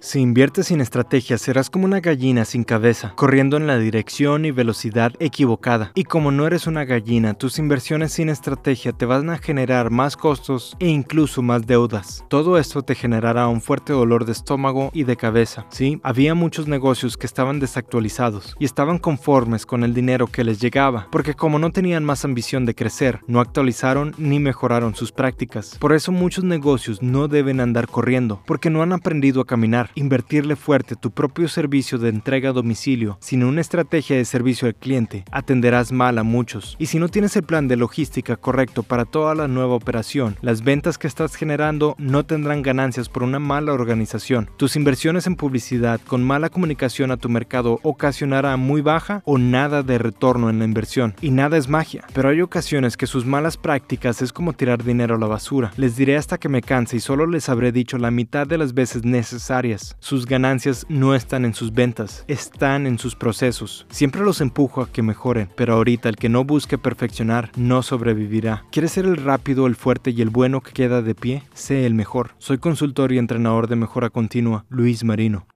Si inviertes sin estrategia, serás como una gallina sin cabeza, corriendo en la dirección y velocidad equivocada. Y como no eres una gallina, tus inversiones sin estrategia te van a generar más costos e incluso más deudas. Todo esto te generará un fuerte dolor de estómago y de cabeza. Sí, había muchos negocios que estaban desactualizados y estaban conformes con el dinero que les llegaba, porque como no tenían más ambición de crecer, no actualizaron ni mejoraron sus prácticas. Por eso muchos negocios no deben andar corriendo, porque no han aprendido a caminar invertirle fuerte tu propio servicio de entrega a domicilio sin una estrategia de servicio al cliente, atenderás mal a muchos. Y si no tienes el plan de logística correcto para toda la nueva operación, las ventas que estás generando no tendrán ganancias por una mala organización. Tus inversiones en publicidad con mala comunicación a tu mercado ocasionará muy baja o nada de retorno en la inversión. Y nada es magia, pero hay ocasiones que sus malas prácticas es como tirar dinero a la basura. Les diré hasta que me canse y solo les habré dicho la mitad de las veces necesarias sus ganancias no están en sus ventas, están en sus procesos. Siempre los empujo a que mejoren, pero ahorita el que no busque perfeccionar no sobrevivirá. ¿Quieres ser el rápido, el fuerte y el bueno que queda de pie? Sé el mejor. Soy consultor y entrenador de mejora continua, Luis Marino.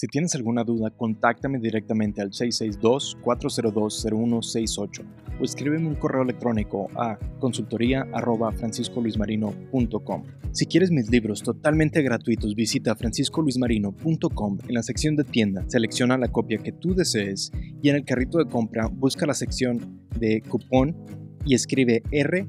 Si tienes alguna duda, contáctame directamente al 662-402-0168 o escríbeme un correo electrónico a consultoría.franciscoluismarino.com. Si quieres mis libros totalmente gratuitos, visita franciscoluismarino.com. En la sección de tienda, selecciona la copia que tú desees y en el carrito de compra busca la sección de cupón y escribe R